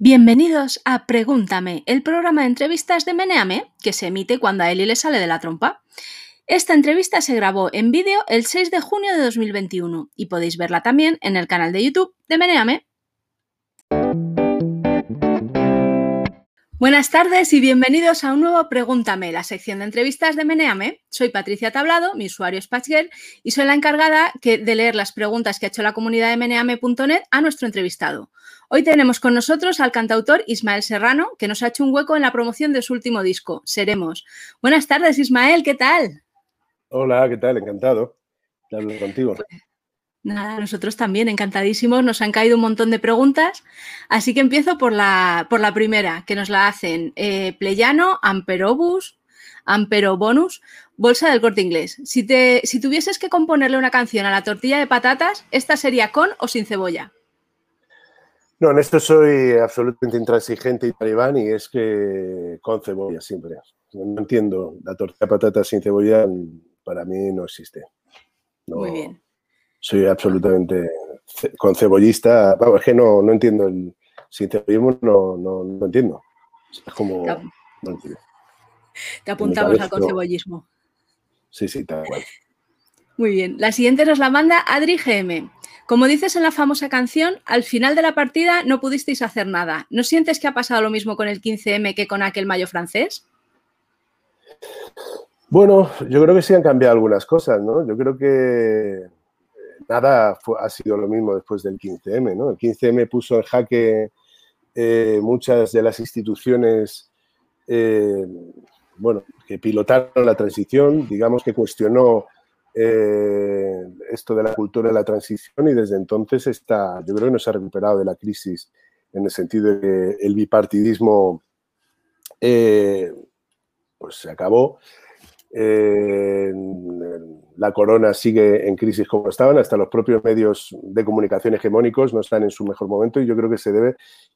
Bienvenidos a Pregúntame, el programa de entrevistas de Meneame que se emite cuando a Eli le sale de la trompa. Esta entrevista se grabó en vídeo el 6 de junio de 2021 y podéis verla también en el canal de YouTube de Meneame. Buenas tardes y bienvenidos a un nuevo Pregúntame, la sección de entrevistas de Meneame. Soy Patricia Tablado, mi usuario es Patchgirl y soy la encargada de leer las preguntas que ha hecho la comunidad de meneame.net a nuestro entrevistado. Hoy tenemos con nosotros al cantautor Ismael Serrano, que nos ha hecho un hueco en la promoción de su último disco, Seremos. Buenas tardes, Ismael, ¿qué tal? Hola, ¿qué tal? Encantado de hablar contigo. Pues, nada, nosotros también, encantadísimos. Nos han caído un montón de preguntas, así que empiezo por la, por la primera, que nos la hacen eh, Pleyano, Amperobus, Amperobonus, Bolsa del Corte Inglés. Si, te, si tuvieses que componerle una canción a la tortilla de patatas, ¿esta sería con o sin cebolla? No, en esto soy absolutamente intransigente y talibán y es que con cebolla siempre. No entiendo, la tortilla de patatas sin cebolla para mí no existe. Muy bien. Soy absolutamente con cebollista. Vamos, es que no, no entiendo el sin cebollismo, no, no, no entiendo. Es como. Te, apuntamos al concebollismo. Sí, sí, tal cual. Muy bien. La siguiente nos la manda Adri GM. Como dices en la famosa canción, al final de la partida no pudisteis hacer nada. ¿No sientes que ha pasado lo mismo con el 15M que con aquel mayo francés? Bueno, yo creo que sí han cambiado algunas cosas, ¿no? Yo creo que nada ha sido lo mismo después del 15M, ¿no? El 15M puso en jaque eh, muchas de las instituciones, eh, bueno, que pilotaron la transición, digamos que cuestionó eh, esto de la cultura de la transición y desde entonces está, yo creo que no se ha recuperado de la crisis en el sentido de que el bipartidismo pues se acabó. La corona sigue en crisis como estaban, hasta los propios medios de comunicación hegemónicos no están en su mejor momento y yo creo que se debe,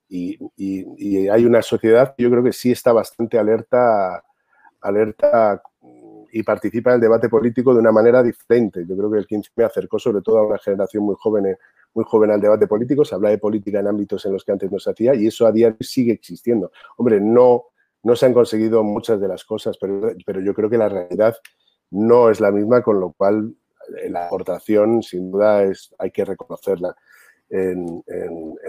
y, y hay una sociedad que yo creo que sí está bastante alerta, alerta y participa en el debate político de una manera diferente. Yo creo que el 15 me acercó sobre todo a una generación muy joven, muy joven al debate político. Se habla de política en ámbitos en los que antes no se hacía y eso a día de hoy sigue existiendo. Hombre, no, no se han conseguido muchas de las cosas, pero, pero yo creo que la realidad no es la misma, con lo cual eh, la aportación, sin duda, es, hay que reconocerla. En,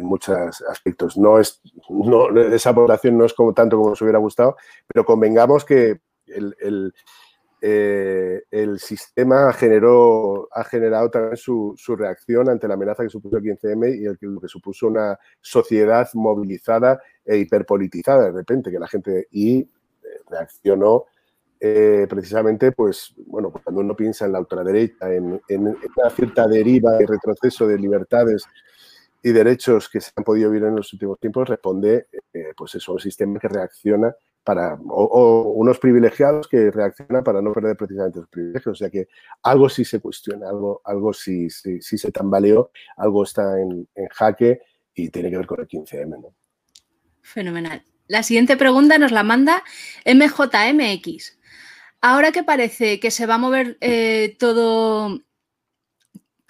muchos aspectos. No es, no, esa aportación no es como tanto como nos hubiera gustado, pero convengamos que el, eh, el sistema generó, ha generado también su, reacción ante la amenaza que supuso el 15M y el lo que supuso una sociedad movilizada e hiperpolitizada de repente, que la gente y eh, reaccionó eh, precisamente, pues, bueno, pues cuando uno piensa en la ultraderecha, en, en, una cierta deriva y retroceso de libertades y derechos que se han podido vivir en los últimos tiempos, responde, pues eso, un sistema que reacciona para, o, unos privilegiados que reaccionan para no perder precisamente los privilegios. O sea que algo sí se cuestiona, algo, algo sí, sí, se tambaleó, algo está en, jaque y tiene que ver con el 15M. Fenomenal. La siguiente pregunta nos la manda MJMX. Ahora que parece que se va a mover eh, todo...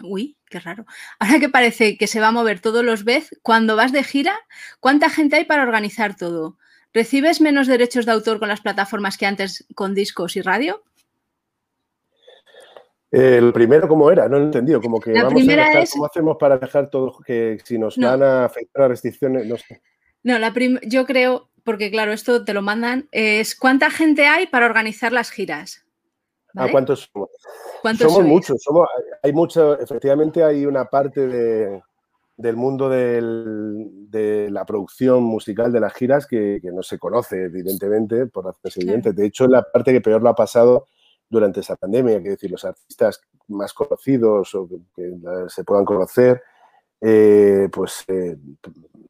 Uy, qué raro. Ahora que parece que se va a mover todos los vez, cuando vas de gira, ¿cuánta gente hay para organizar todo? ¿Recibes menos derechos de autor con las plataformas que antes con discos y radio? El primero, ¿cómo era? No lo he entendido. Como que vamos a ¿Cómo hacemos para dejar todo que si nos van a afectar las restricciones? No sé. No, la yo creo, porque claro, esto te lo mandan, es ¿cuánta gente hay para organizar las giras? ¿A ah, cuántos somos? somos muchos, somos, hay mucho, efectivamente hay una parte de, del mundo de la producción musical de las giras que, no se conoce, evidentemente, por razones evidentes. De hecho, la parte que peor lo ha pasado durante esa pandemia, que decir, los artistas más conocidos o que, se puedan conocer, eh, pues eh,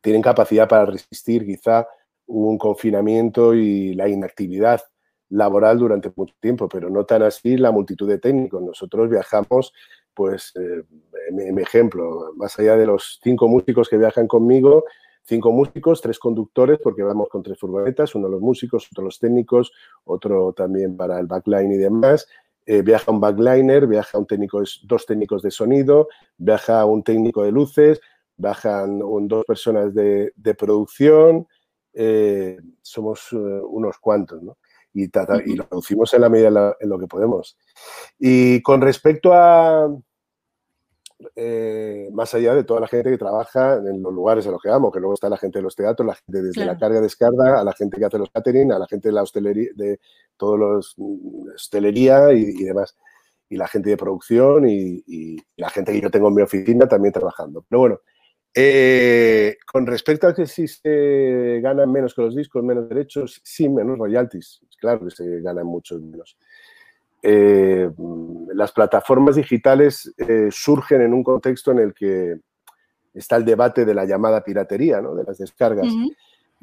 tienen capacidad para resistir quizá un confinamiento y la inactividad laboral durante mucho tiempo, pero no tan así la multitud de técnicos. Nosotros viajamos pues, eh, mi, ejemplo, más allá de los cinco músicos que viajan conmigo, cinco músicos, tres conductores, porque vamos con tres furgonetas, uno los músicos, otro los técnicos, otro también para el backline y demás. Eh, viaja un backliner, viaja un técnico, dos técnicos de sonido, viaja un técnico de luces, bajan dos personas de, producción, eh, somos unos cuantos, ¿no? Y, y, lo reducimos en la medida en, lo que podemos. Y con respecto a, más allá de toda la gente que trabaja en los lugares a los que vamos, que luego está la gente de los teatros, la gente desde la carga descarga, a la gente que hace los catering, a la gente de la hostelería, de todos los mm, hostelería y demás y la gente de producción y, la gente que yo tengo en mi oficina también trabajando. Pero bueno, eh, con respecto a que si se ganan menos que los discos, menos derechos, sí, menos royalties. Claro que se ganan muchos menos. Eh, las plataformas digitales eh, surgen en un contexto en el que está el debate de la llamada piratería, ¿no? de las descargas.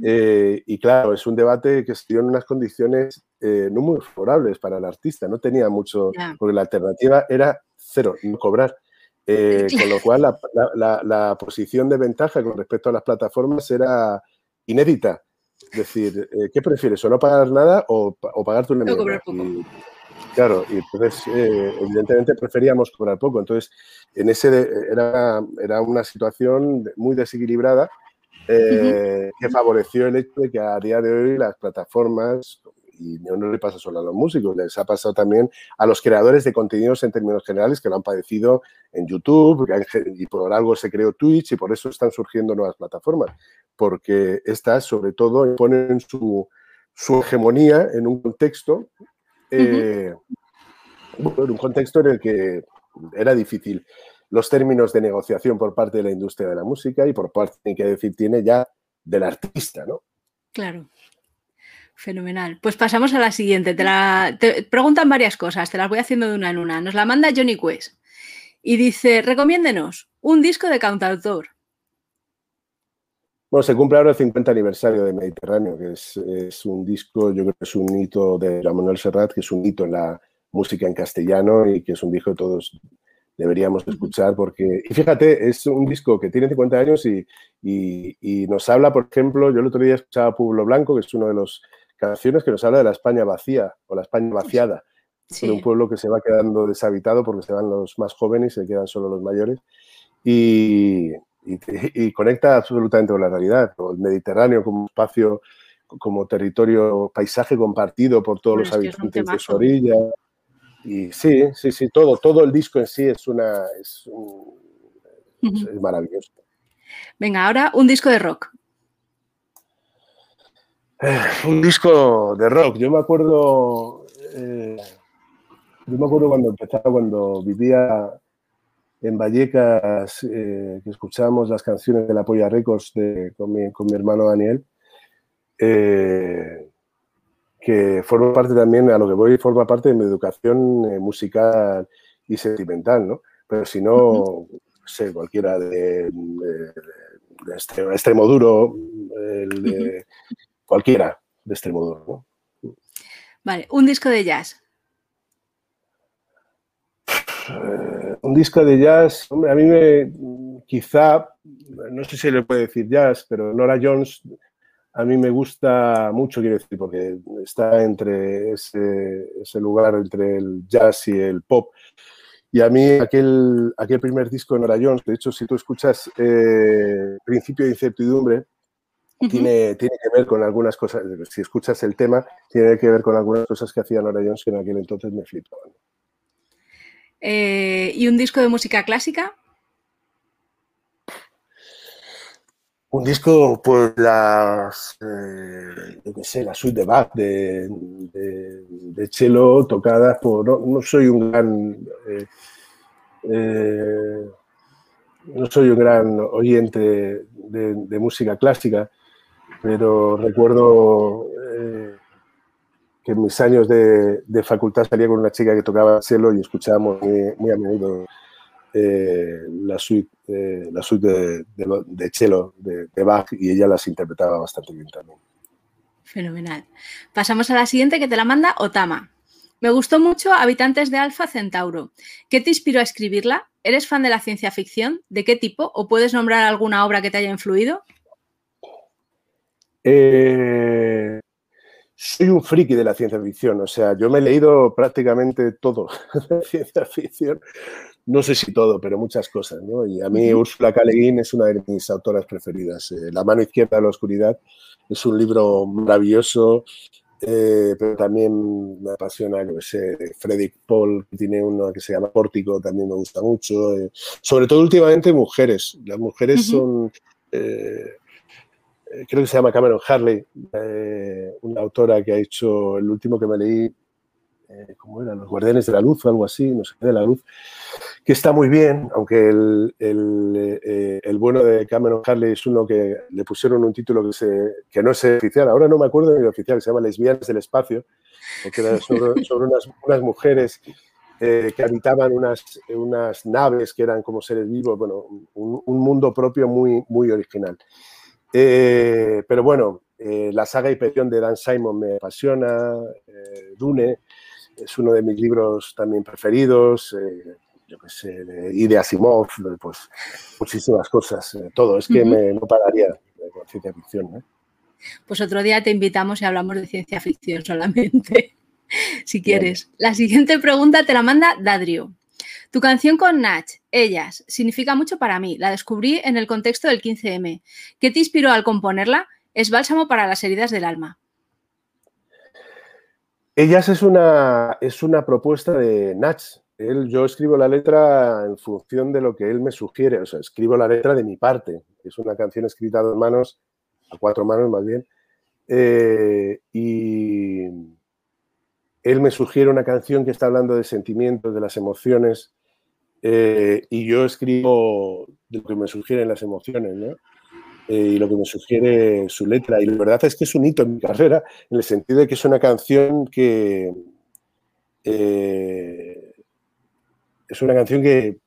Eh, y claro, es un debate que se dio en unas condiciones eh, no muy favorables para el artista. No tenía mucho, porque la alternativa era cero, no cobrar. Eh, con lo cual, la, posición de ventaja con respecto a las plataformas era inédita. Es decir, ¿qué prefieres? ¿O no pagar nada o, pagar tu no cobrar poco. claro, y entonces, evidentemente, preferíamos cobrar poco. Entonces, en ese era, era una situación muy desequilibrada eh, que favoreció el hecho de que a día de hoy las plataformas, y no le pasa solo a los músicos, les ha pasado también a los creadores de contenidos en términos generales que lo han padecido en YouTube y por algo se creó Twitch y por eso están surgiendo nuevas plataformas, porque estas sobre todo ponen su, su hegemonía en un contexto, eh, en un contexto en el que era difícil los términos de negociación por parte de la industria de la música y por parte, que decir, tiene ya del artista, ¿no? Claro. Fenomenal. Pues pasamos a la siguiente. Te, la, preguntan varias cosas, te las voy haciendo de una en una. Nos la manda Johnny Quest y dice, recomiéndenos un disco de cantautor. Bueno, se cumple ahora el 50 aniversario de Mediterráneo, que es, es, un disco, yo creo que es un hito de Manuel Serrat, que es un hito en la música en castellano y que es un disco de todos deberíamos escuchar porque, y fíjate, es un disco que tiene 50 años y, y, nos habla, por ejemplo, yo el otro día escuchaba Pueblo Blanco, que es uno de los canciones que nos habla de la España vacía o la España vaciada, de un pueblo que se va quedando deshabitado porque se van los más jóvenes y se quedan solo los mayores y, y conecta absolutamente con la realidad, el Mediterráneo como espacio, como territorio, paisaje compartido por todos los habitantes de su orilla y sí, sí, sí, todo, todo el disco en sí es una. Es, maravilloso. Venga, ahora un disco de rock. Eh, un disco de rock. Yo me acuerdo. Eh, yo me acuerdo cuando empezaba, cuando vivía en Vallecas, eh, que escuchábamos las canciones de la Polla Records con, mi, con, mi, hermano Daniel que forma parte también, a lo que voy, forma parte de mi educación eh, musical y sentimental, ¿no? Pero si no, sé, cualquiera de, extremo, duro, cualquiera de extremo duro, Vale, un disco de jazz. Eh, un disco de jazz, hombre, a mí me, quizá, no sé si le puede decir jazz, pero Nora Jones a mí me gusta mucho, quiero decir, porque está entre ese, lugar entre el jazz y el pop. Y a mí aquel, aquel primer disco de Nora Jones, de hecho, si tú escuchas eh, Principio de Incertidumbre, tiene, tiene que ver con algunas cosas, si escuchas el tema, tiene que ver con algunas cosas que hacía Nora Jones que en aquel entonces me flipaban. Eh, ¿Y un disco de música clásica? Un disco, pues las, eh, yo qué sé, la suite de Bach de, de, cello tocadas por, no, soy un gran, eh, eh, no soy un gran oyente de, música clásica, pero recuerdo que en mis años de, facultad salía con una chica que tocaba cello y escuchábamos muy, muy a menudo eh, la suite, eh, la suite de, de, cello de, Bach y ella las interpretaba bastante bien también. Fenomenal. Pasamos a la siguiente que te la manda Otama. Me gustó mucho Habitantes de Alfa Centauro. ¿Qué te inspiró a escribirla? ¿Eres fan de la ciencia ficción? ¿De qué tipo? ¿O puedes nombrar alguna obra que te haya influido? Eh, soy un friki de la ciencia ficción, o sea, yo me he leído prácticamente todo de ciencia ficción, no sé si todo, pero muchas cosas, ¿no? Y a mí Ursula K. Le Guin es una de mis autoras preferidas. Eh, la mano izquierda de la oscuridad es un libro maravilloso, eh, pero también me apasiona, no sé, Frederick Paul, que tiene uno que se llama Pórtico, también me gusta mucho. Eh, sobre todo últimamente mujeres. Las mujeres son creo que se llama Cameron Harley, una autora que ha hecho el último que me leí, eh, ¿cómo era? Los Guardianes de la Luz o algo así, no sé, de la Luz, que está muy bien, aunque el, el, eh, el, bueno de Cameron Harley es uno que le pusieron un título que, se, que no es oficial, ahora no me acuerdo ni el oficial, se llama Lesbianas del Espacio, que era sobre, sobre unas, unas, mujeres eh, que habitaban unas, unas naves que eran como seres vivos, bueno, un, un mundo propio muy, muy original. Eh, pero bueno, eh, la saga Hyperion de Dan Simon me apasiona, eh, Dune es uno de mis libros también preferidos, yo qué sé, y de Asimov, pues muchísimas cosas, todo, es que me, no pararía con ciencia ficción. Pues otro día te invitamos y hablamos de ciencia ficción solamente, si quieres. La siguiente pregunta te la manda Dadrio. Tu canción con Nach, Ellas, significa mucho para mí. La descubrí en el contexto del 15M. ¿Qué te inspiró al componerla? Es bálsamo para las heridas del alma. Ellas es una, es una propuesta de Nach. Él, yo escribo la letra en función de lo que él me sugiere. O sea, escribo la letra de mi parte. Es una canción escrita a dos manos, a cuatro manos más bien. Eh, y él me sugiere una canción que está hablando de sentimientos, de las emociones, eh, y yo escribo lo que me sugieren las emociones, ¿no? Eh, y lo que me sugiere su letra. Y la verdad es que es un hito en mi carrera, en el sentido de que es una canción que... Eh, es una canción que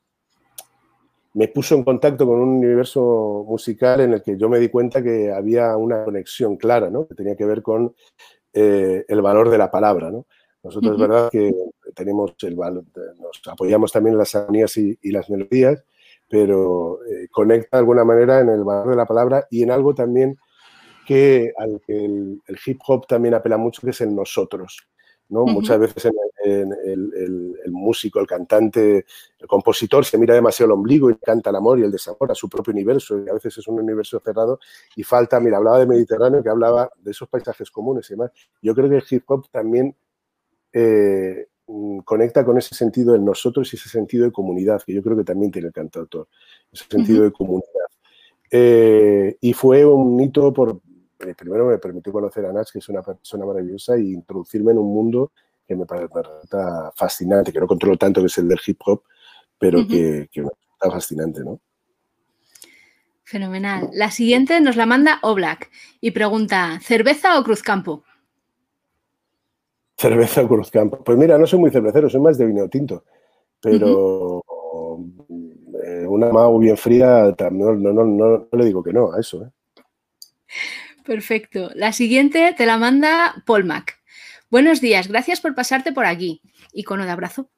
me puso en contacto con un universo musical en el que yo me di cuenta que había una conexión clara, ¿no? Que tenía que ver con el valor de la palabra, ¿no? Nosotros es verdad que tenemos el valor, nos apoyamos también en las armonías y, las melodías, pero eh, conecta de alguna manera en el valor de la palabra y en algo también que al que el, hip hop también apela mucho, que es el nosotros. ¿no? Muchas veces en, el, músico, el cantante, el compositor se mira demasiado el ombligo y canta el amor y el desamor a su propio universo, y a veces es un universo cerrado y falta, mira, hablaba de Mediterráneo, que hablaba de esos paisajes comunes y demás. Yo creo que el hip hop también eh, mm, conecta con ese sentido de nosotros y ese sentido de comunidad, que yo creo que también tiene el cantautor, ese sentido de comunidad. Eh, y fue un hito por, eh, primero me permitió conocer a Nach, que es una persona maravillosa, y introducirme en un mundo que me parece fascinante, que no controlo tanto, que es el del hip hop, pero que, que me resulta fascinante, ¿no? Fenomenal. La siguiente nos la manda Oblak y pregunta, ¿cerveza o Cruzcampo? Cerveza Cruzcampo. Pues mira, no soy muy cervecero, soy más de vino tinto. Pero eh, una mago bien fría, no, no, le digo que no a eso. ¿eh? Perfecto. La siguiente te la manda Paul Mac. Buenos días, gracias por pasarte por aquí. Icono de abrazo.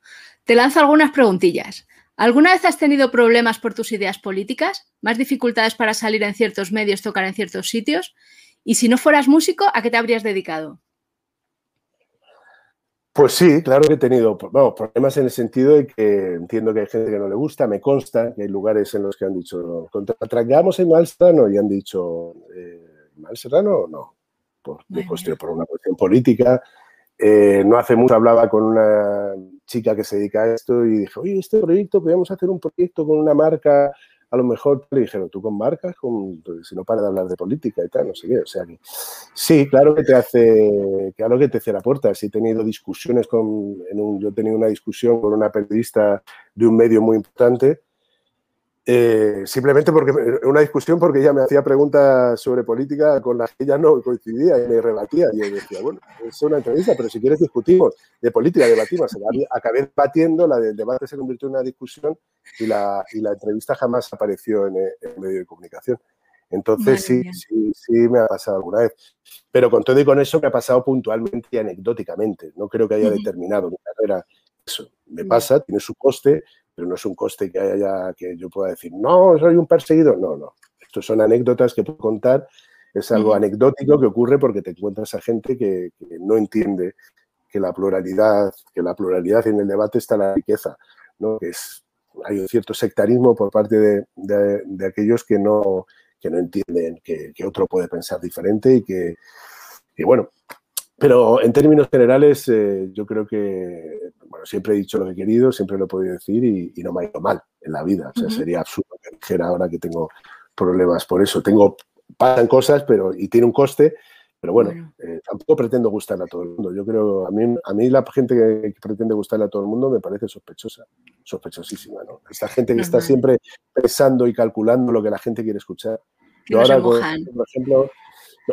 Te lanzo algunas preguntillas. ¿Alguna vez has tenido problemas por tus ideas políticas? ¿Más dificultades para salir en ciertos medios, tocar en ciertos sitios? Y si no fueras músico, ¿a qué te habrías dedicado? Pues sí, claro que he tenido problemas en el sentido de que entiendo que hay gente que no le gusta, me consta que hay lugares en los que han dicho, contratraigamos en Mal Serrano y han dicho, eh, ¿Mal Serrano no? Por, por una cuestión política. Eh, no hace mucho hablaba con una chica que se dedica a esto y dije, oye, este proyecto, podríamos hacer un proyecto con una marca a lo mejor le dijeron, tú con marcas, con, si no para de hablar de política y tal, no sé qué. O sea que sí, claro que te hace, claro que te cierra puertas. He tenido discusiones con, en un, yo he tenido una discusión con una periodista de un medio muy importante eh, simplemente porque una discusión porque ella me hacía preguntas sobre política con las que ella no coincidía y me rebatía. Y yo decía, bueno, es una entrevista, pero si quieres discutimos de política, debatimos. Acabé debatiendo, la del debate se convirtió en una discusión y la, y la entrevista jamás apareció en el, medio de comunicación. Entonces sí, sí, sí me ha pasado alguna vez. Pero con todo y con eso me ha pasado puntualmente y anecdóticamente. No creo que haya determinado mi carrera eso. Me pasa, tiene su coste, pero no es un coste que haya que yo pueda decir, no, soy un perseguido. No, no. Estos son anécdotas que puedo contar es algo anecdótico que ocurre porque te encuentras a gente que, no entiende que la pluralidad, que la pluralidad en el debate está la riqueza, ¿no? Que es, hay un cierto sectarismo por parte de, aquellos que no, que no entienden que, otro puede pensar diferente y que, y bueno, pero en términos generales, eh, yo creo que, bueno, siempre he dicho lo que he querido, siempre lo he podido decir y, no me ha ido mal en la vida. O sea, sería absurdo que dijera ahora que tengo problemas por eso. Tengo, pasan cosas, pero, y tiene un coste, pero bueno, eh, tampoco pretendo gustarle a todo el mundo. Yo creo, a mí, a mí la gente que, pretende gustarle a todo el mundo me parece sospechosa, sospechosísima, ¿no? Esta gente que está siempre pensando y calculando lo que la gente quiere escuchar. Yo ahora, por ejemplo,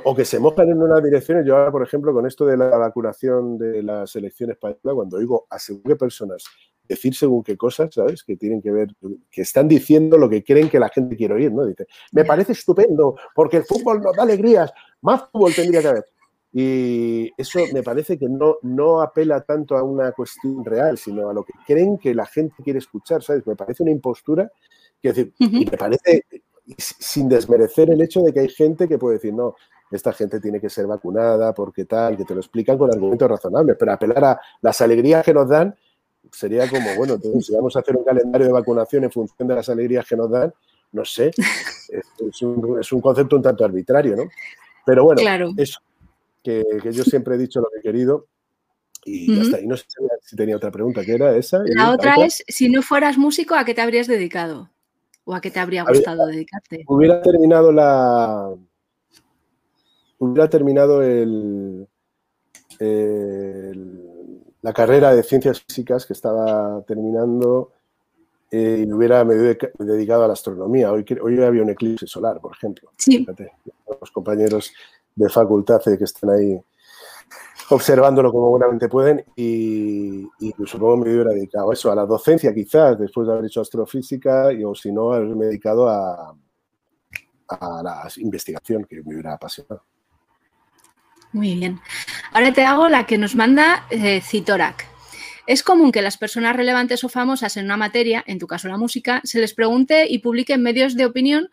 o que se mojan en una dirección. Yo ahora, por ejemplo, con esto de la vacunación de la selección española, cuando oigo a según qué personas decir según qué cosas, ¿sabes? Que tienen que ver, que están diciendo lo que creen que la gente quiere oír, ¿no? Dice, me parece estupendo porque el fútbol nos da alegrías, más fútbol tendría que haber. Y eso me parece que no, no apela tanto a una cuestión real, sino a lo que creen que la gente quiere escuchar, ¿sabes? Me parece una impostura que decir, y me parece, sin desmerecer el hecho de que hay gente que puede decir, no, esta gente tiene que ser vacunada, porque tal, que te lo explican con argumentos razonables, pero apelar a las alegrías que nos dan sería como, bueno, entonces, si vamos a hacer un calendario de vacunación en función de las alegrías que nos dan, no sé, es, un, concepto un tanto arbitrario, ¿no? Pero bueno, eso, que, yo siempre he dicho lo que he querido y ya está. Y no sé si tenía otra pregunta, ¿qué era esa? La otra es, si no fueras músico, ¿a qué te habrías dedicado? ¿O a qué te habría gustado dedicarte? Hubiera terminado la, hubiera terminado la carrera de ciencias físicas que estaba terminando eh, y me hubiera dedicado a la astronomía. Hoy, hoy había un eclipse solar, por ejemplo. Sí. los compañeros de facultad que están ahí observándolo como buenamente pueden y, supongo me hubiera dedicado a eso, a la docencia quizás, después de haber hecho astrofísica y o si no, haberme dedicado a, a la investigación que me hubiera apasionado. Muy bien. Ahora te hago la que nos manda eh, Citorac. Es común que las personas relevantes o famosas en una materia, en tu caso la música, se les pregunte y publiquen medios de opinión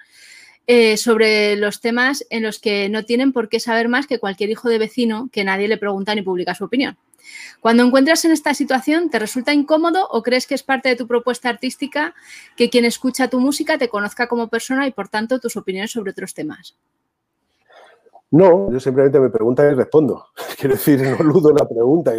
eh, sobre los temas en los que no tienen por qué saber más que cualquier hijo de vecino que nadie le pregunta ni publica su opinión. Cuando encuentras en esta situación, ¿te resulta incómodo o crees que es parte de tu propuesta artística que quien escucha tu música te conozca como persona y por tanto tus opiniones sobre otros temas? No, yo simplemente me pregunto y respondo. Quiero decir, no ludo la pregunta.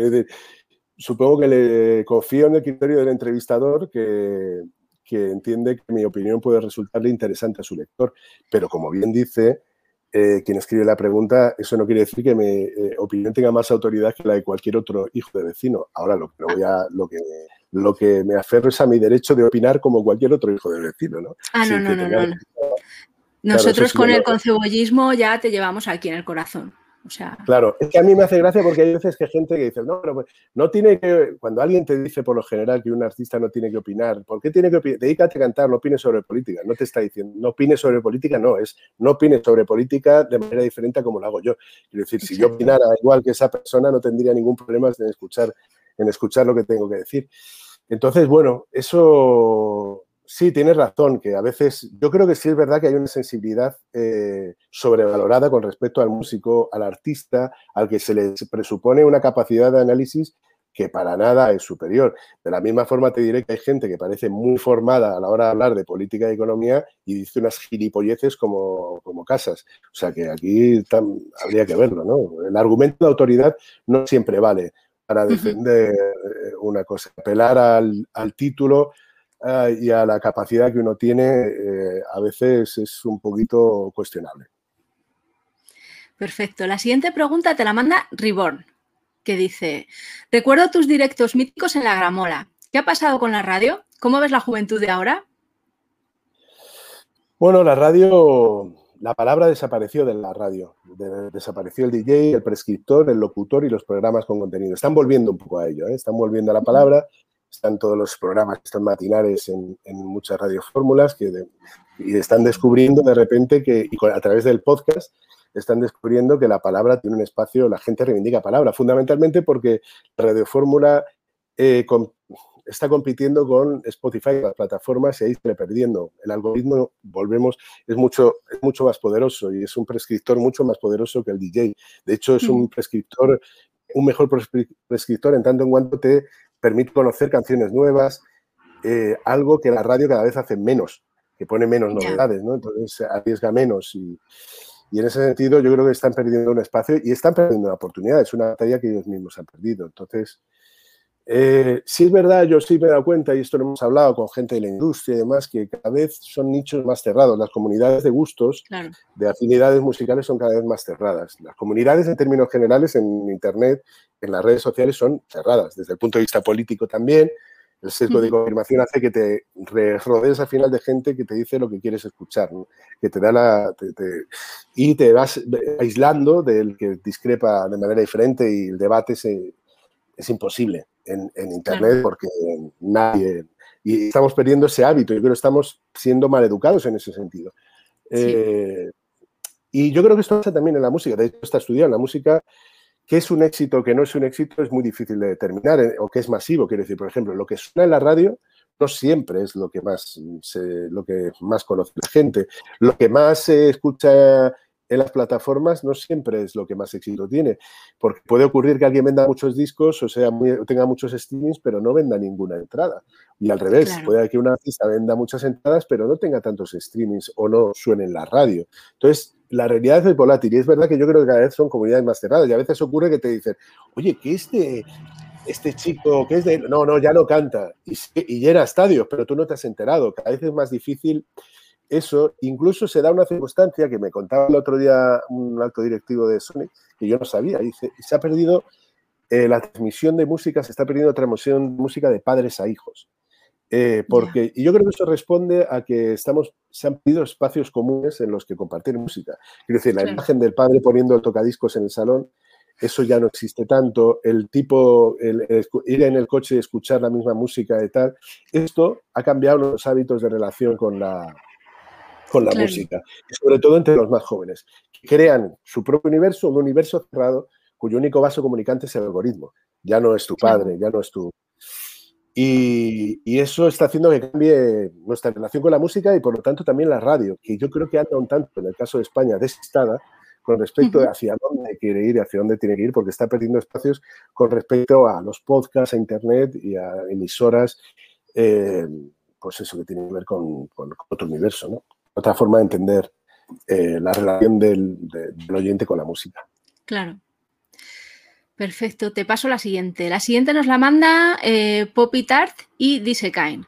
supongo que le confío en el criterio del entrevistador que, entiende que mi opinión puede resultarle interesante a su lector. Pero como bien dice eh, quien escribe la pregunta, eso no quiere decir que mi eh, opinión tenga más autoridad que la de cualquier otro hijo de vecino. Ahora lo, voy a, lo que lo que me aferro es a mi derecho de opinar como cualquier otro hijo de vecino, ¿no? Ah, no, no, no, no, nosotros con el concebollismo ya te llevamos aquí en el corazón. O sea... Claro, es que a mí me hace gracia porque hay veces que hay gente que dice, no, pero pues, no tiene que, cuando alguien te dice por lo general que un artista no tiene que opinar, ¿por qué tiene que opinar? Dedícate a cantar, no opines sobre política. No te está diciendo, no opines sobre política, no, es no opines sobre política de manera diferente a como lo hago yo. Quiero decir, si yo opinara igual que esa persona, no tendría ningún problema en escuchar, en escuchar lo que tengo que decir. Entonces, bueno, eso Sí, tienes razón, que a veces yo creo que sí es verdad que hay una sensibilidad eh, sobrevalorada con respecto al músico, al artista, al que se le presupone una capacidad de análisis que para nada es superior. De la misma forma te diré que hay gente que parece muy formada a la hora de hablar de política y economía y dice unas gilipolleces como, como casas. O sea que aquí habría que verlo, ¿no? El argumento de autoridad no siempre vale para defender eh, una cosa. Apelar al, al título Ah, y a la capacidad que uno tiene eh, a veces es un poquito cuestionable. Perfecto. La siguiente pregunta te la manda Reborn, que dice, recuerdo tus directos míticos en la Gramola. ¿Qué ha pasado con la radio? ¿Cómo ves la juventud de ahora? Bueno, la radio, la palabra desapareció de la radio. desapareció el DJ, el prescriptor, el locutor y los programas con contenido. Están volviendo un poco a ello, ¿eh? están volviendo a la palabra están todos los programas, están matinales en, en muchas radiofórmulas que y están descubriendo de repente que, y a través del podcast, están descubriendo que la palabra tiene un espacio, la gente reivindica palabra, fundamentalmente porque la radiofórmula eh, está compitiendo con Spotify, las plataformas, y ahí se le perdiendo. El algoritmo, volvemos, es mucho, es mucho más poderoso y es un prescriptor mucho más poderoso que el DJ. De hecho, es un prescriptor, un mejor prescriptor en tanto en cuanto te permite conocer canciones nuevas, eh, algo que la radio cada vez hace menos, que pone menos novedades, ¿no? Entonces arriesga menos y, y, en ese sentido yo creo que están perdiendo un espacio y están perdiendo una oportunidad. Es una batalla que ellos mismos han perdido. Entonces, eh, sí es verdad, yo sí me he dado cuenta, y esto lo hemos hablado con gente de la industria y demás, que cada vez son nichos más cerrados. Las comunidades de gustos, de afinidades musicales son cada vez más cerradas. Las comunidades en términos generales en Internet, en las redes sociales son cerradas, desde el punto de vista político también. El sesgo de confirmación hace que te rodees al final de gente que te dice lo que quieres escuchar, que te da la... y te vas aislando del que discrepa de manera diferente y el debate es imposible en, Internet porque nadie... Y estamos perdiendo ese hábito, yo creo que estamos siendo mal educados en ese sentido. Eh, y yo creo que esto pasa también en la música, de hecho está estudiado en la música, qué es un éxito, qué no es un éxito, es muy difícil de determinar, eh, o qué es masivo, quiero decir, por ejemplo, lo que suena en la radio no siempre es lo que más, se, lo que más conoce la gente. Lo que más se escucha en las plataformas no siempre es lo que más éxito tiene, porque puede ocurrir que alguien venda muchos discos, o sea, tenga muchos streamings, pero no venda ninguna entrada. Y al revés, puede que una artista venda muchas entradas, pero no tenga tantos streamings o no suene en la radio. Entonces, la realidad es volátil y es verdad que yo creo que cada vez son comunidades más cerradas y a veces ocurre que te dicen, oye, que este, este chico, que es de... No, no, ya no canta y, y llena estadios, pero tú no te has enterado. Cada vez es más difícil eso, incluso se da una circunstancia que me contaba el otro día un alto directivo de Sony, que yo no sabía, dice, se ha perdido eh, la transmisión de música, se está perdiendo la transmisión de música de padres a hijos. Eh, porque, y yo creo que eso responde a que estamos, se han pedido espacios comunes en los que compartir música. Quiero decir, la imagen del padre poniendo el tocadiscos en el salón, eso ya no existe tanto. El tipo, el, ir en el coche y escuchar la misma música y tal, esto ha cambiado los hábitos de relación con la, con la música, sobre todo entre los más jóvenes, que crean su propio universo, un universo cerrado cuyo único vaso comunicante es el algoritmo. Ya no es tu padre, ya no es tu... Y, eso está haciendo que cambie nuestra relación con la música y por lo tanto también la radio, que yo creo que anda un tanto, en el caso de España, desestada con respecto a hacia dónde quiere ir y hacia dónde tiene que ir, porque está perdiendo espacios con respecto a los podcasts, a Internet y a emisoras, eh, pues eso que tiene que ver con, con otro universo, ¿no? Otra forma de entender eh, la relación del, oyente con la música. Claro. Perfecto, te paso la siguiente. La siguiente nos la manda eh, Poppy Tart y Disekain,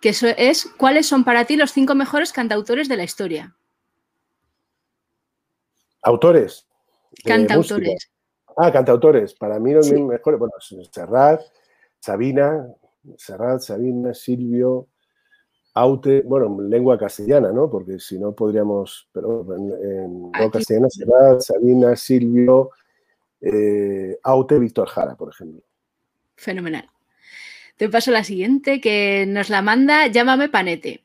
que eso es ¿cuáles son para ti los cinco mejores cantautores de la historia? Autores. Cantautores. Ah, cantautores. Para mí los mejores, bueno, Serrat, Sabina, Serrat, Sabina, Silvio, Aute, bueno, lengua castellana, ¿no? Porque si no podríamos, pero en, lengua castellana será Sabina, Silvio, eh, Aute, Víctor Jara, por ejemplo. Fenomenal. Te paso la siguiente que nos la manda Llámame Panete.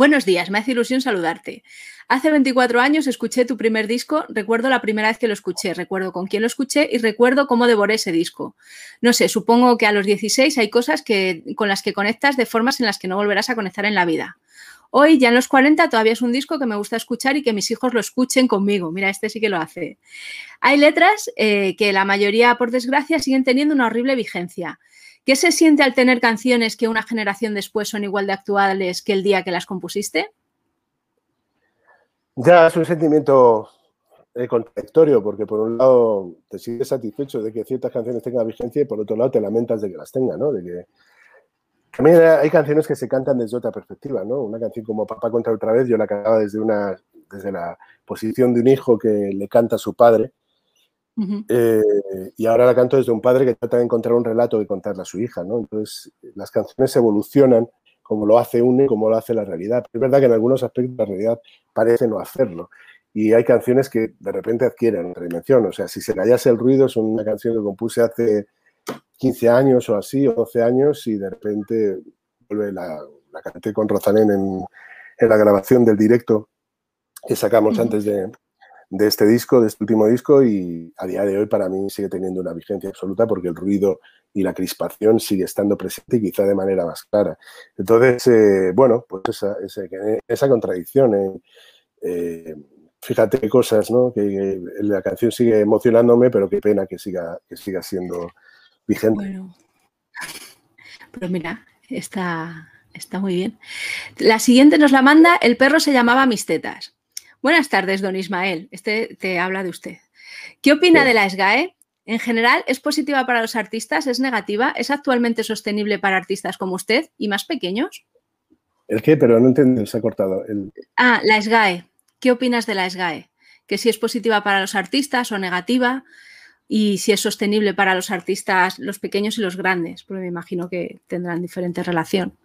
Buenos días, me hace ilusión saludarte. Hace 24 años escuché tu primer disco, recuerdo la primera vez que lo escuché, recuerdo con quién lo escuché y recuerdo cómo devoré ese disco. No sé, supongo que a los 16 hay cosas que, con las que conectas de formas en las que no volverás a conectar en la vida. Hoy, ya en los 40, todavía es un disco que me gusta escuchar y que mis hijos lo escuchen conmigo. Mira, este sí que lo hace. Hay letras eh, que la mayoría, por desgracia, siguen teniendo una horrible vigencia. ¿Qué se siente al tener canciones que una generación después son igual de actuales que el día que las compusiste? Ya es un sentimiento eh, contradictorio, porque por un lado te sientes satisfecho de que ciertas canciones tengan vigencia y por otro lado te lamentas de que las tengan, ¿no? De que también hay canciones que se cantan desde otra perspectiva, ¿no? Una canción como Papá contra otra vez, yo la cantaba desde una desde la posición de un hijo que le canta a su padre. Eh, y ahora la canto desde un padre que trata de encontrar un relato que contarle a su hija, ¿no? Entonces, las canciones evolucionan como lo hace uno y como lo hace la realidad. es verdad que en algunos aspectos la realidad parece no hacerlo. Y hay canciones que de repente adquieren otra dimensión. O sea, si se callase el ruido es una canción que compuse hace 15 años o así, o 12 años, y de repente vuelve la, la canté con Rosalén en, en, la grabación del directo que sacamos antes de, de este disco, de este último disco, y a día de hoy para mí sigue teniendo una vigencia absoluta porque el ruido y la crispación sigue estando presente y quizá de manera más clara. Entonces, eh, bueno, pues esa, esa, contradicción. Eh, fíjate qué cosas, ¿no? Que, la canción sigue emocionándome, pero qué pena que siga, que siga siendo vigente. Bueno, pero mira, está, está muy bien. La siguiente nos la manda, el perro se llamaba Mis Tetas. Buenas tardes, don Ismael. Este te habla de usted. ¿Qué opina de la SGAE? En general, ¿es positiva para los artistas? ¿Es negativa? ¿Es actualmente sostenible para artistas como usted y más pequeños? ¿El qué? Pero no entiendo, se ha cortado. Ah, la SGAE. ¿Qué opinas de la SGAE? ¿Que si es positiva para los artistas o negativa? Y si es sostenible para los artistas, los pequeños y los grandes, porque me imagino que tendrán diferente relación.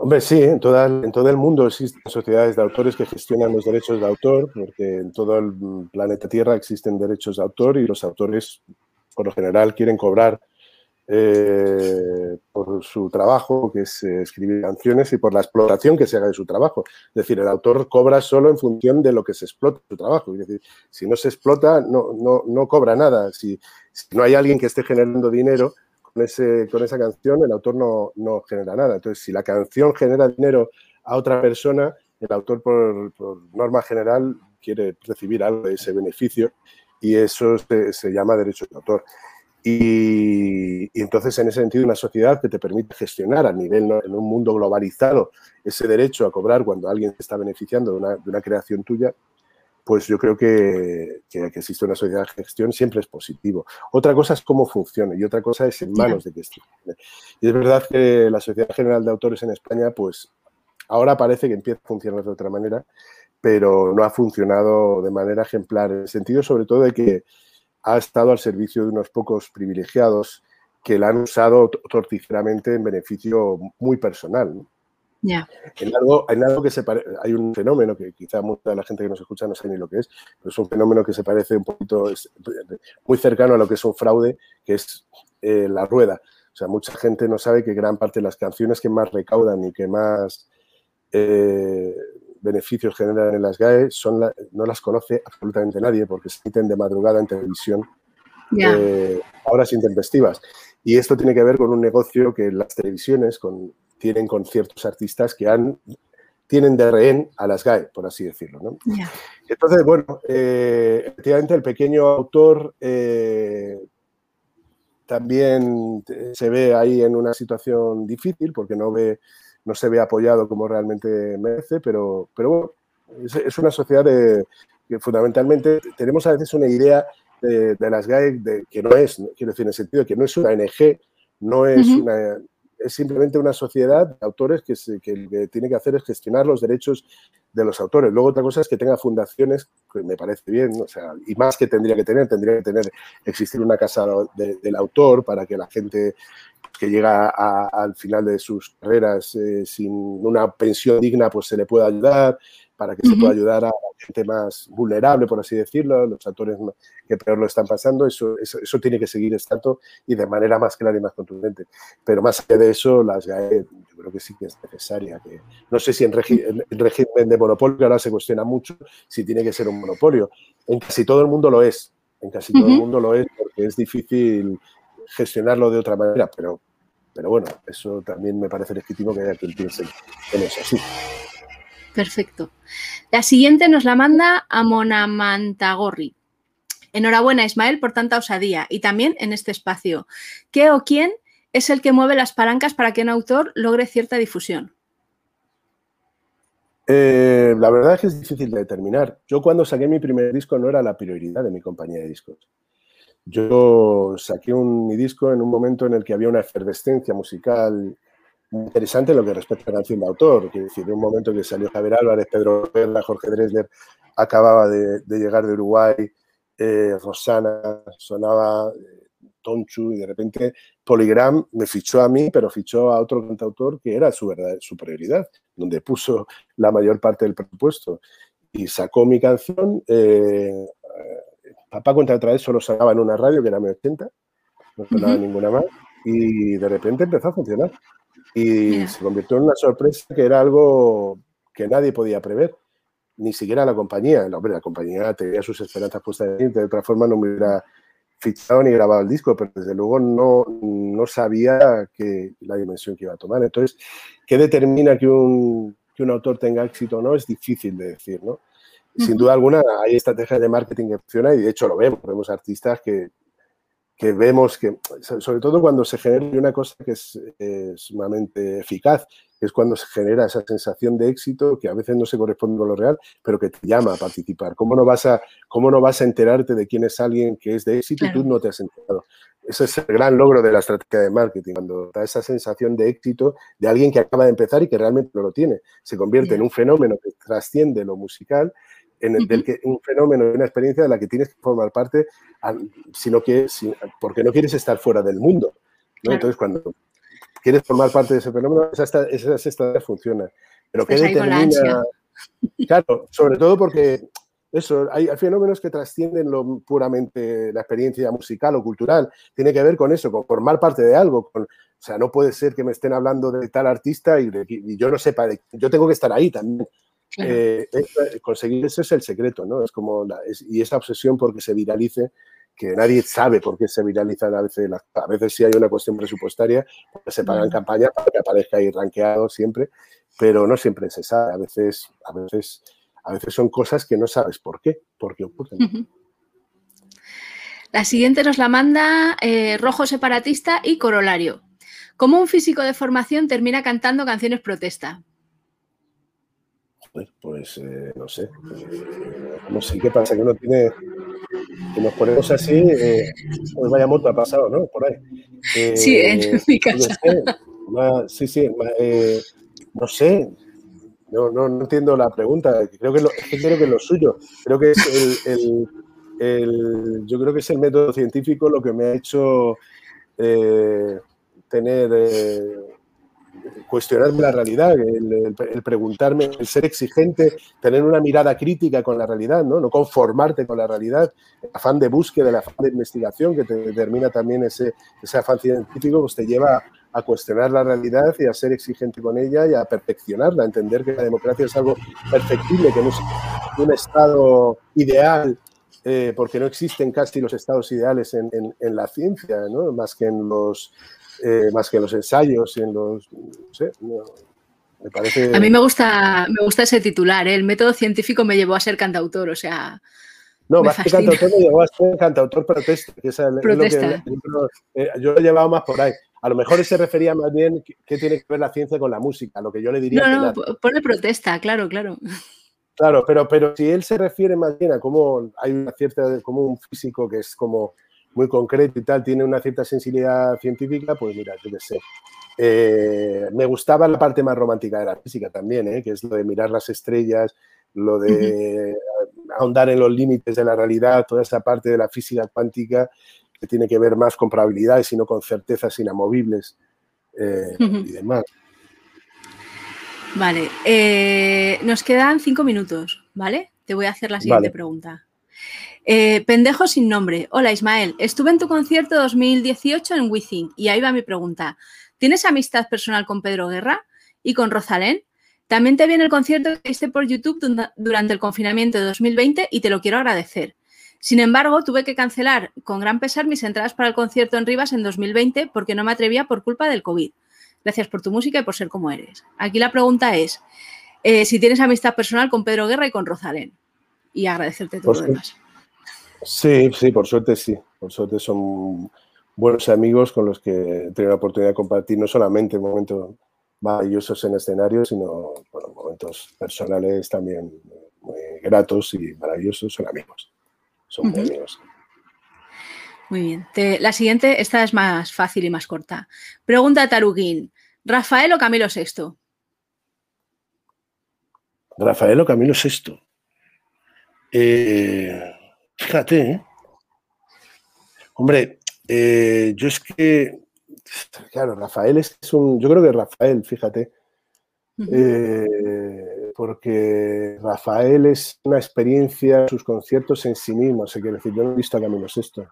Hombre, sí, en, en todo el mundo existen sociedades de autores que gestionan los derechos de autor, porque en todo el planeta Tierra existen derechos de autor y los autores, por lo general, quieren cobrar eh, por su trabajo, que es eh, escribir canciones, y por la explotación que se haga de su trabajo. Es decir, el autor cobra solo en función de lo que se explota su trabajo. Es decir, si no se explota, no, no, no cobra nada. Si, si no hay alguien que esté generando dinero, con, esa canción el autor no, genera nada. Entonces, si la canción genera dinero a otra persona, el autor, por, norma general, quiere recibir algo de ese beneficio y eso se, llama derecho de autor. Y, entonces, en ese sentido, una sociedad que te permite gestionar a nivel, en un mundo globalizado, ese derecho a cobrar cuando alguien está beneficiando de una creación tuya, pues yo creo que, que, existe una sociedad de gestión siempre es positivo. Otra cosa es cómo funciona y otra cosa es en manos de que esté. Y es verdad que la Sociedad General de Autores en España, pues ahora parece que empieza a funcionar de otra manera, pero no ha funcionado de manera ejemplar, en el sentido sobre todo de que ha estado al servicio de unos pocos privilegiados que la han usado torticeramente en beneficio muy personal. ¿no? En, algo, que se hay un fenómeno que quizá mucha de la gente que nos escucha no sabe ni lo que es, pero es un fenómeno que se parece un poquito, muy cercano a lo que es un fraude, que es eh, la rueda. O sea, mucha gente no sabe que gran parte de las canciones que más recaudan y que más eh, beneficios generan en las GAE son no las conoce absolutamente nadie porque se emiten de madrugada en televisión eh, a horas intempestivas. Y esto tiene que ver con un negocio que las televisiones, con tienen con ciertos artistas que han, tienen de rehén a las GAE, por así decirlo. ¿no? Entonces, bueno, eh, efectivamente el pequeño autor eh, también se ve ahí en una situación difícil porque no, ve, no se ve apoyado como realmente merece, pero, pero bueno, es, una sociedad que fundamentalmente tenemos a veces una idea de, las GAE de, que no es, quiero decir, en el sentido de que no es una ONG, no es una es simplemente una sociedad de autores que, lo que tiene que hacer es gestionar los derechos de los autores. Luego otra cosa es que tenga fundaciones, que me parece bien, o sea, y más que tendría que tener, tendría que tener, existir una casa del autor para que la gente que llega al final de sus carreras eh, sin una pensión digna, pues se le pueda ayudar, para que se pueda ayudar a gente más vulnerable, por así decirlo, los actores que peor lo están pasando, eso, eso, tiene que seguir estando y de manera más clara y más contundente. Pero más allá de eso, las GAE yo creo que sí que es necesaria. Que, no sé si en, régimen de monopolio, ahora se cuestiona mucho si tiene que ser un monopolio. En casi todo el mundo lo es, en casi todo el mundo lo es porque es difícil gestionarlo de otra manera, pero, pero bueno, eso también me parece legítimo que haya quien piense en eso así. Perfecto. La siguiente nos la manda a Monamantagorri. Enhorabuena, Ismael, por tanta osadía y también en este espacio. ¿Qué o quién es el que mueve las palancas para que un autor logre cierta difusión? Eh, la verdad es que es difícil de determinar. Yo cuando saqué mi primer disco no era la prioridad de mi compañía de discos. Yo saqué mi disco en un momento en el que había una efervescencia musical interesante lo que respecta a la canción de autor. Quiero decir, en un momento que salió Javier Álvarez, Pedro Perla, Jorge Dresler, acababa de, llegar de Uruguay, eh, Rosana, sonaba eh, Tonchu y de repente Polygram me fichó a mí, pero fichó a otro cantautor que era su, verdad, su prioridad, donde puso la mayor parte del presupuesto. Y sacó mi canción. Eh, Papá contra otra vez solo sonaba en una radio que era mi 80, no sonaba ninguna más. Y de repente empezó a funcionar y se convirtió en una sorpresa que era algo que nadie podía prever. ni siquiera la compañía. hombre, la compañía tenía sus esperanzas puestas en de otra forma no me hubiera fichado ni grabado el disco, pero desde luego no, no sabía que la dimensión que iba a tomar. Entonces, ¿qué determina que un, que un autor tenga éxito o no? Es difícil de decir, ¿no? Sin duda alguna hay estrategias de marketing que funcionan y de hecho lo vemos. Vemos artistas que, que vemos que, sobre todo cuando se genera una cosa que es, sumamente eficaz, que es cuando se genera esa sensación de éxito que a veces no se corresponde con lo real, pero que te llama a participar. ¿Cómo no vas a, cómo no vas a enterarte de quién es alguien que es de éxito y tú no te has enterado? Ese es el gran logro de la estrategia de marketing, cuando da esa sensación de éxito de alguien que acaba de empezar y que realmente no lo tiene. Se convierte en un fenómeno que trasciende lo musical en el, del que un fenómeno, una experiencia de la que tienes que formar parte, sino que, porque no quieres estar fuera del mundo. Entonces, cuando quieres formar parte de ese fenómeno, esa, esa, esa funciona. Pero ¿qué determina? Claro, sobre todo porque eso, hay, fenómenos que trascienden lo puramente la experiencia musical o cultural. Tiene que ver con eso, con formar parte de algo. Con, o sea, no puede ser que me estén hablando de tal artista y, y yo no sepa, de, yo tengo que estar ahí también. Eh, conseguir eso es el secreto, ¿no? Es como y esa obsesión porque se viralice, que nadie sabe por qué se viralizan a veces, a veces sí hay una cuestión presupuestaria, porque se pagan campañas para que aparezca ahí rankeado siempre, pero no siempre se sabe, a veces, a veces, a veces son cosas que no sabes por qué, por qué ocurren. La siguiente nos la manda eh, Rojo Separatista y Corolario. ¿Cómo un físico de formación termina cantando canciones protesta? Pues eh, no sé. No sé qué pasa, que uno tiene. Que nos ponemos así, eh, pues vaya moto ha pasado, ¿no? Por ahí. sí, en eh, mi casa. sí, sí, no sé. No, no, no, entiendo la pregunta. Creo que, lo, creo que es lo suyo. Creo que es el, el, yo creo que es el método científico lo que me ha hecho tener cuestionarme la realidad, el, preguntarme, el ser exigente, tener una mirada crítica con la realidad, no, no conformarte con la realidad, el afán de búsqueda, el afán de investigación que te determina también ese, ese afán científico, pues te lleva a cuestionar la realidad y a ser exigente con ella y a perfeccionarla, a entender que la democracia es algo perfectible, que no es un estado ideal eh, porque no existen casi los estados ideales en, en, la ciencia, ¿no? más que en los eh, más que en los ensayos y en los... No sé, me parece... A mí me gusta, me gusta ese titular, ¿eh? el método científico me llevó a ser cantautor, o sea... No, más que cantautor me llevó a ser cantautor protesta, que es, el, protesta. Eh, yo lo he llevado más por ahí. A lo mejor se refería más bien qué tiene que ver la ciencia con la música, lo que yo le diría. No, no, pone protesta, claro, claro. Claro, pero, pero si él se refiere más bien a cómo hay una cierta, como un físico que es como muy concreto y tal, tiene una cierta sensibilidad científica, pues mira, yo qué sé. Eh, me gustaba la parte más romántica de la física también, ¿eh? que es lo de mirar las estrellas, lo de ahondar en los límites de la realidad, toda esa parte de la física cuántica que tiene que ver más con probabilidades y no con certezas inamovibles eh, y demás. Vale, nos quedan cinco minutos, ¿vale? Te voy a hacer la siguiente pregunta. Eh, pendejo sin nombre. Hola Ismael, estuve en tu concierto 2018 en Within y ahí va mi pregunta. ¿Tienes amistad personal con Pedro Guerra y con Rosalén? También te vi en el concierto que hiciste por YouTube durante el confinamiento de 2020 y te lo quiero agradecer. Sin embargo, tuve que cancelar con gran pesar mis entradas para el concierto en Rivas en 2020 porque no me atrevía por culpa del COVID. Gracias por tu música y por ser como eres. Aquí la pregunta es eh, si tienes amistad personal con Pedro Guerra y con Rosalén. Y agradecerte todo lo demás. Sí, sí, por suerte sí. Por suerte son buenos amigos con los que tengo la oportunidad de compartir no solamente momentos maravillosos en escenario, sino momentos personales también muy gratos y maravillosos. Son amigos. Son muy amigos. Muy bien. la siguiente, esta es más fácil y más corta. Pregunta a Taruguín. ¿Rafael o Camilo VI? Rafael o Camilo VI. Eh, Fíjate, ¿eh? Hombre, eh, yo es que, claro, Rafael es un, yo creo que Rafael, fíjate, eh, porque Rafael es una experiencia, sus conciertos en sí mismo, o quiere decir, yo no he visto a Camilo esto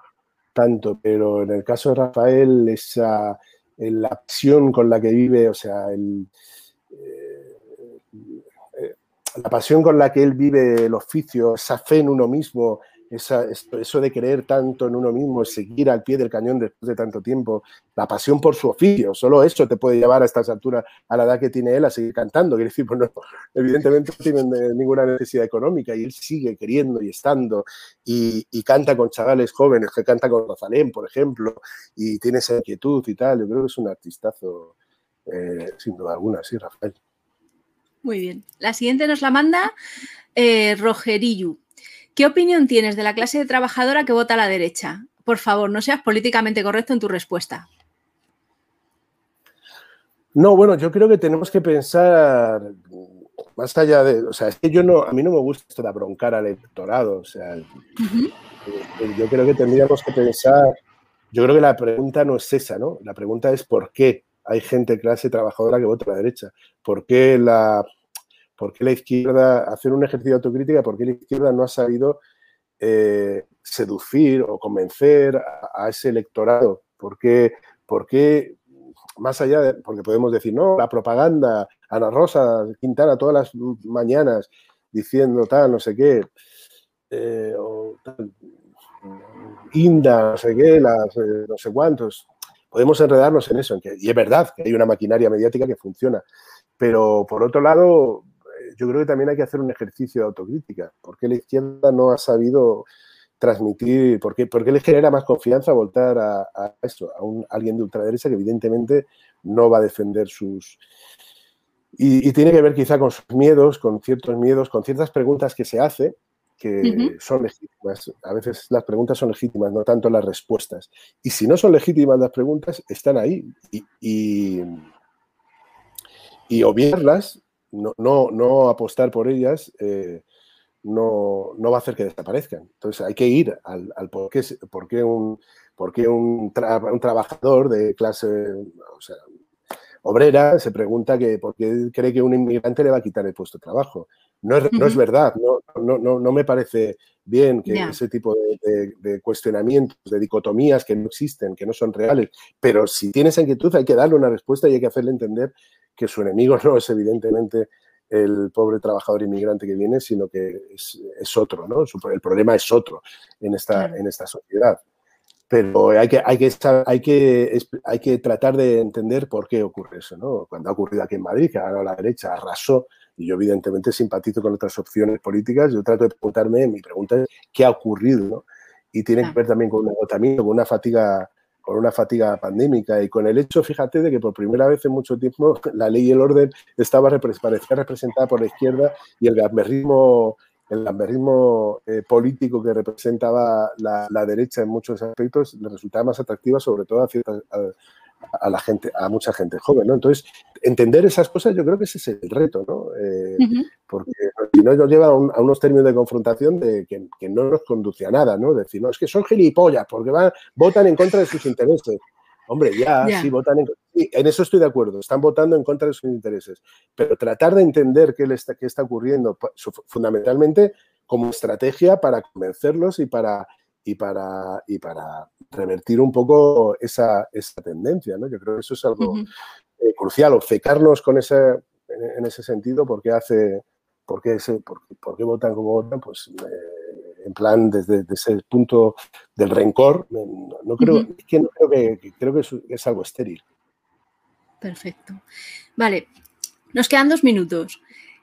tanto, pero en el caso de Rafael, esa, la acción con la que vive, o sea, el, la pasión con la que él vive el oficio, esa fe en uno mismo, eso de creer tanto en uno mismo, seguir al pie del cañón después de tanto tiempo, la pasión por su oficio, solo eso te puede llevar a estas alturas, a la edad que tiene él, a seguir cantando. Quiere decir, pues evidentemente no tiene ninguna necesidad económica y él sigue queriendo y estando y, canta con chavales jóvenes, que canta con Rosalén, por ejemplo, y tiene esa inquietud y tal. Yo creo que es un artistazo, eh, sin duda alguna, sí, Rafael. Muy bien. La siguiente nos la manda eh, Rogerillo. ¿Qué opinión tienes de la clase de trabajadora que vota a la derecha? Por favor, no seas políticamente correcto en tu respuesta. No, bueno, yo creo que tenemos que pensar más allá de, o sea, es que yo no, a mí no me gusta abroncar al electorado, o sea, yo creo que tendríamos que pensar, yo creo que la pregunta no es esa, ¿no? La pregunta es por qué hay gente clase trabajadora que vota a la derecha, por qué la ¿Por qué la izquierda, hacer un ejercicio de autocrítica, por qué la izquierda no ha sabido eh, seducir o convencer a, ese electorado? ¿Por qué, ¿Por qué, más allá de, porque podemos decir, no, la propaganda, Ana Rosa, Quintana, todas las mañanas diciendo tal, no sé qué, eh, o Inda, no sé qué, las, eh, no sé cuántos. Podemos enredarnos en eso, y es verdad que hay una maquinaria mediática que funciona, pero por otro lado, yo creo que también hay que hacer un ejercicio de autocrítica. ¿Por qué la izquierda no ha sabido transmitir, por qué, por qué le genera más confianza voltar a, a eso, a, un, alguien de ultraderecha que evidentemente no va a defender sus... Y, tiene que ver quizá con sus miedos, con ciertos miedos, con ciertas preguntas que se hace, que son legítimas. A veces las preguntas son legítimas, no tanto las respuestas. Y si no son legítimas las preguntas, están ahí. Y, y, y obviarlas no, no, no apostar por ellas eh, no, no, va a hacer que desaparezcan. Entonces hay que ir al, al por qué, por qué un, por qué un, un, trabajador de clase o sea, obrera se pregunta que por qué cree que un inmigrante le va a quitar el puesto de trabajo. No es, no es verdad, no, no, no, no, me parece bien que ese tipo de, de, cuestionamientos, de dicotomías que no existen, que no son reales, pero si tiene esa inquietud hay que darle una respuesta y hay que hacerle entender que su enemigo no es evidentemente el pobre trabajador inmigrante que viene, sino que es, otro, ¿no? El problema es otro en esta, en esta sociedad. Pero hay que, hay, que, hay, que, hay que tratar de entender por qué ocurre eso, ¿no? Cuando ha ocurrido aquí en Madrid, que ahora la derecha arrasó, y yo evidentemente simpatizo con otras opciones políticas, yo trato de preguntarme, mi pregunta es, ¿qué ha ocurrido? ¿no? Y tiene que ver también con un agotamiento, con una fatiga con una fatiga pandémica y con el hecho, fíjate, de que por primera vez en mucho tiempo la ley y el orden estaba parecía representada por la izquierda y el gamberrismo, el gamberrismo eh, político que representaba la, derecha en muchos aspectos le resultaba más atractiva, sobre todo a ciertas, la gente, a mucha gente joven, ¿no? Entonces, entender esas cosas yo creo que ese es el reto, ¿no? Eh, porque si no nos lleva a, unos términos de confrontación de que, no nos conduce a nada, ¿no? Decir, no, es que son gilipollas porque van, votan en contra de sus intereses. Hombre, ya, sí, votan en, en eso estoy de acuerdo, están votando en contra de sus intereses, pero tratar de entender qué, está, qué está ocurriendo, fundamentalmente como estrategia para convencerlos y para y para, y para revertir un poco esa, esa tendencia. ¿no? Yo creo que eso es algo eh, crucial, obcecarnos con ese, en, ese sentido, porque hace, porque ese, por, qué votan como votan, pues eh, en plan desde, ese punto del rencor, no, creo, que, no creo que, creo que es, algo estéril. Perfecto. Vale, nos quedan dos minutos.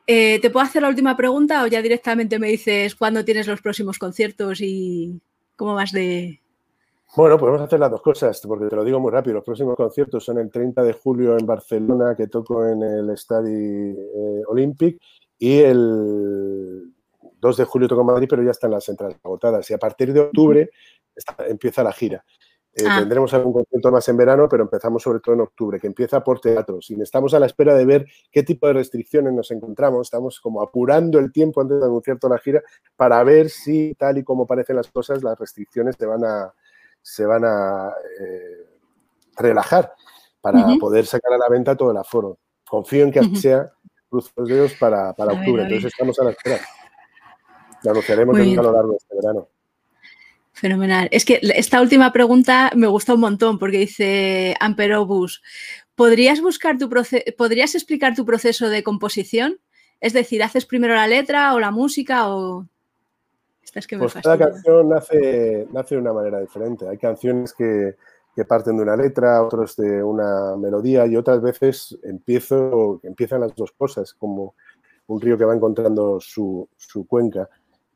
Eh, ¿Te puedo hacer la última pregunta o ya directamente me dices cuándo tienes los próximos conciertos y, ¿Cómo vas de...? Bueno, podemos hacer las dos cosas, porque te lo digo muy rápido. Los próximos conciertos son el 30 de julio en Barcelona, que toco en el Estadio eh, Olympic, y el 2 de julio toco en Madrid, pero ya están las entradas agotadas. Y a partir de octubre empieza la gira. Eh, ah. Tendremos algún concierto más en verano, pero empezamos sobre todo en octubre, que empieza por teatros. Y estamos a la espera de ver qué tipo de restricciones nos encontramos. Estamos como apurando el tiempo antes de anunciar toda la gira para ver si, tal y como parecen las cosas, las restricciones se van a, se van a eh, relajar para poder sacar a la venta todo el aforo. Confío en que así sea, cruzo los dedos para, octubre. Entonces estamos a la espera. Lo anunciaremos a lo largo de este verano. Fenomenal. Es que esta última pregunta me gusta un montón porque dice Amperobus, ¿podrías, buscar tu ¿podrías explicar tu proceso de composición? Es decir, ¿haces primero la letra o la música o...? pues cada canción nace, nace de una manera diferente. Hay canciones que, que parten de una letra, otros de una melodía y otras veces empiezo, empiezan las dos cosas, como un río que va encontrando su, su cuenca.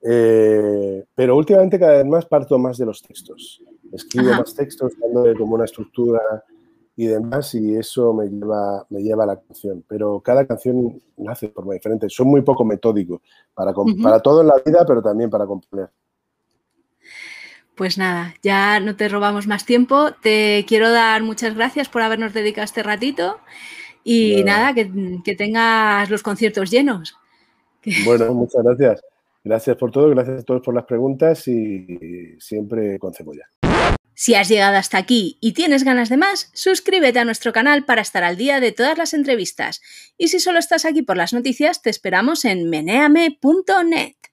Eh, pero últimamente cada vez más parto más de los textos. Escribo más textos, dándole como una estructura y demás, y eso me lleva, me lleva a la canción. Pero cada canción nace de forma diferente. Soy muy poco metódico para, para todo en la vida, pero también para componer. Pues nada, ya no te robamos más tiempo. Te quiero dar muchas gracias por habernos dedicado este ratito y nada, que, que, tengas los conciertos llenos. Bueno, muchas gracias. Gracias por todo, gracias a todos por las preguntas y siempre con cebolla. Si has llegado hasta aquí y tienes ganas de más, suscríbete a nuestro canal para estar al día de todas las entrevistas. Y si solo estás aquí por las noticias, te esperamos en meneame.net.